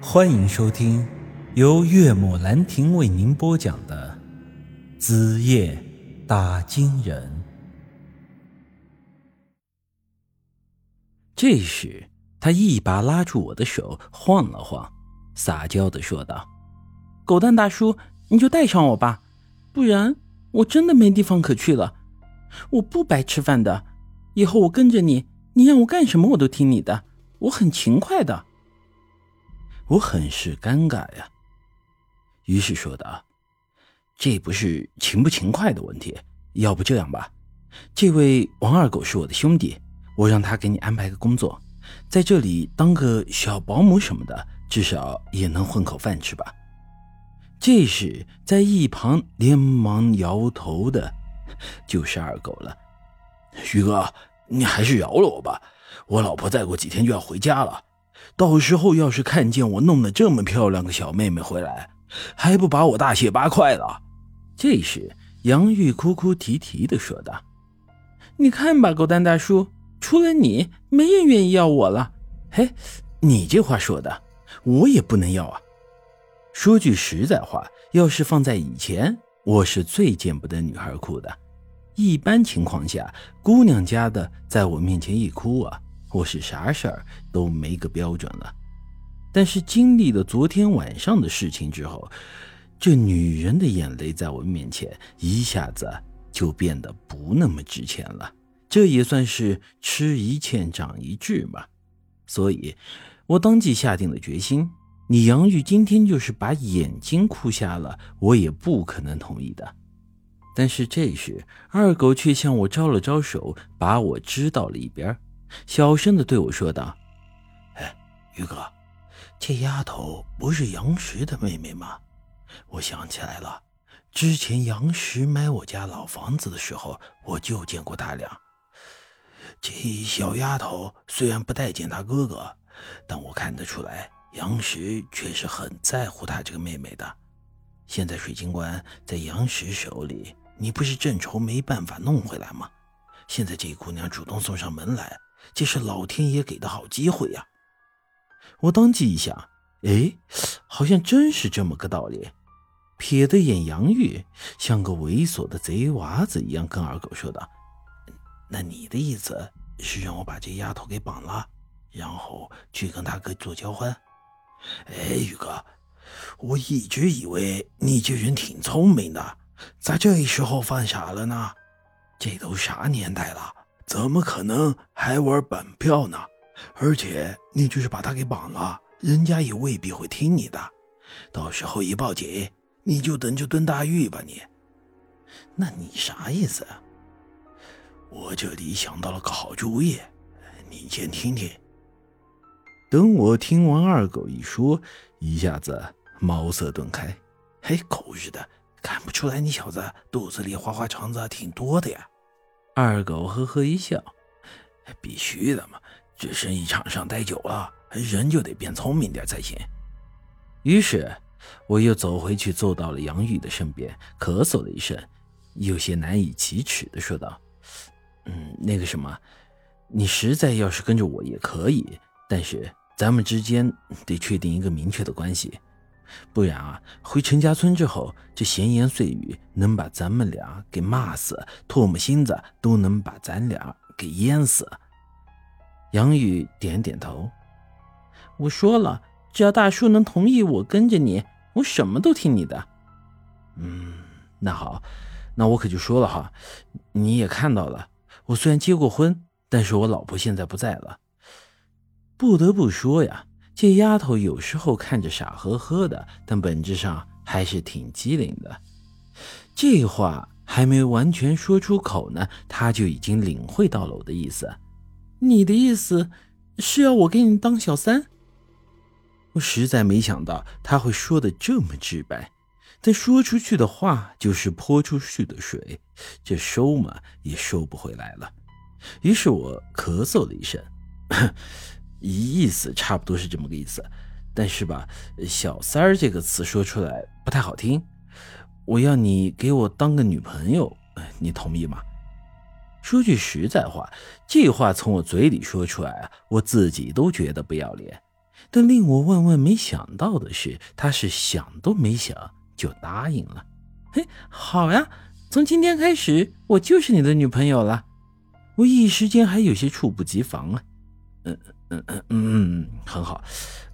欢迎收听由岳母兰亭为您播讲的《子夜打金人》。这时，他一把拉住我的手，晃了晃，撒娇的说道：“狗蛋大叔，你就带上我吧，不然我真的没地方可去了。我不白吃饭的，以后我跟着你，你让我干什么我都听你的，我很勤快的。”我很是尴尬呀，于是说道：“这不是勤不勤快的问题，要不这样吧，这位王二狗是我的兄弟，我让他给你安排个工作，在这里当个小保姆什么的，至少也能混口饭吃吧。”这时，在一旁连忙摇头的，就是二狗了。徐哥，你还是饶了我吧，我老婆再过几天就要回家了。到时候要是看见我弄得这么漂亮个小妹妹回来，还不把我大卸八块了？这时，杨玉哭哭啼啼的说道：“你看吧，狗蛋大叔，除了你，没人愿意要我了。嘿，你这话说的，我也不能要啊。说句实在话，要是放在以前，我是最见不得女孩哭的。一般情况下，姑娘家的在我面前一哭啊。”我是啥事儿都没个标准了，但是经历了昨天晚上的事情之后，这女人的眼泪在我面前一下子就变得不那么值钱了。这也算是吃一堑长一智嘛。所以，我当即下定了决心：你杨玉今天就是把眼睛哭瞎了，我也不可能同意的。但是这时，二狗却向我招了招手，把我支到了一边。小声的对我说道：“哎，于哥，这丫头不是杨石的妹妹吗？我想起来了，之前杨石买我家老房子的时候，我就见过他俩。这小丫头虽然不待见他哥哥，但我看得出来，杨石却是很在乎他这个妹妹的。现在水晶棺在杨石手里，你不是正愁没办法弄回来吗？现在这姑娘主动送上门来。”这是老天爷给的好机会呀！我当即一想，哎，好像真是这么个道理。瞥的眼杨玉，像个猥琐的贼娃子一样，跟二狗说道：“那你的意思是让我把这丫头给绑了，然后去跟他哥做交换？”哎，宇哥，我一直以为你这人挺聪明的，咋这时候犯傻了呢？这都啥年代了？怎么可能还玩本票呢？而且你就是把他给绑了，人家也未必会听你的。到时候一报警，你就等着蹲大狱吧你。那你啥意思啊？我这里想到了个好主意，你先听听。等我听完二狗一说，一下子茅塞顿开。嘿，狗日的，看不出来你小子肚子里花花肠子挺多的呀。二狗呵呵一笑：“必须的嘛，这生意场上待久了，人就得变聪明点才行。”于是，我又走回去，坐到了杨玉的身边，咳嗽了一声，有些难以启齿的说道：“嗯，那个什么，你实在要是跟着我也可以，但是咱们之间得确定一个明确的关系。”不然啊，回陈家村之后，这闲言碎语能把咱们俩给骂死，唾沫星子都能把咱俩给淹死。杨宇点点头，我说了，只要大叔能同意我跟着你，我什么都听你的。嗯，那好，那我可就说了哈，你也看到了，我虽然结过婚，但是我老婆现在不在了。不得不说呀。这丫头有时候看着傻呵呵的，但本质上还是挺机灵的。这话还没完全说出口呢，她就已经领会到了我的意思。你的意思是要我给你当小三？我实在没想到他会说的这么直白，但说出去的话就是泼出去的水，这收嘛也收不回来了。于是我咳嗽了一声。一意思差不多是这么个意思，但是吧，“小三儿”这个词说出来不太好听。我要你给我当个女朋友，你同意吗？说句实在话，这话从我嘴里说出来啊，我自己都觉得不要脸。但令我万万没想到的是，他是想都没想就答应了。嘿，好呀，从今天开始我就是你的女朋友了。我一时间还有些猝不及防啊。嗯嗯嗯嗯，很好。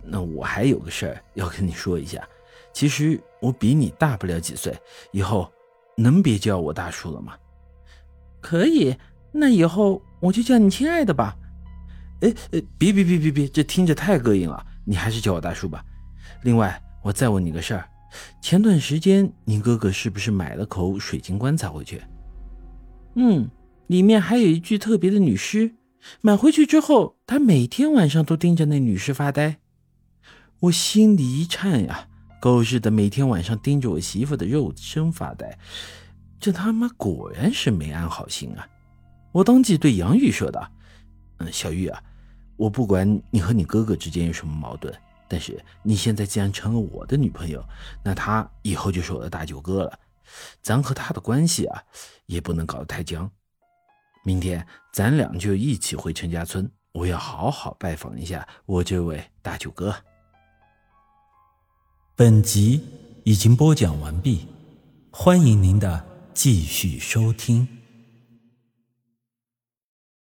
那我还有个事儿要跟你说一下。其实我比你大不了几岁，以后能别叫我大叔了吗？可以，那以后我就叫你亲爱的吧。哎哎，别别别别别，这听着太膈应了。你还是叫我大叔吧。另外，我再问你个事儿，前段时间你哥哥是不是买了口水晶棺材回去？嗯，里面还有一具特别的女尸。买回去之后，他每天晚上都盯着那女尸发呆。我心里一颤呀。狗日的，每天晚上盯着我媳妇的肉身发呆，这他妈果然是没安好心啊！我当即对杨玉说道：“嗯，小玉啊，我不管你和你哥哥之间有什么矛盾，但是你现在既然成了我的女朋友，那他以后就是我的大舅哥了。咱和他的关系啊，也不能搞得太僵。明天咱俩就一起回陈家村，我要好好拜访一下我这位大舅哥。”本集已经播讲完毕，欢迎您的继续收听。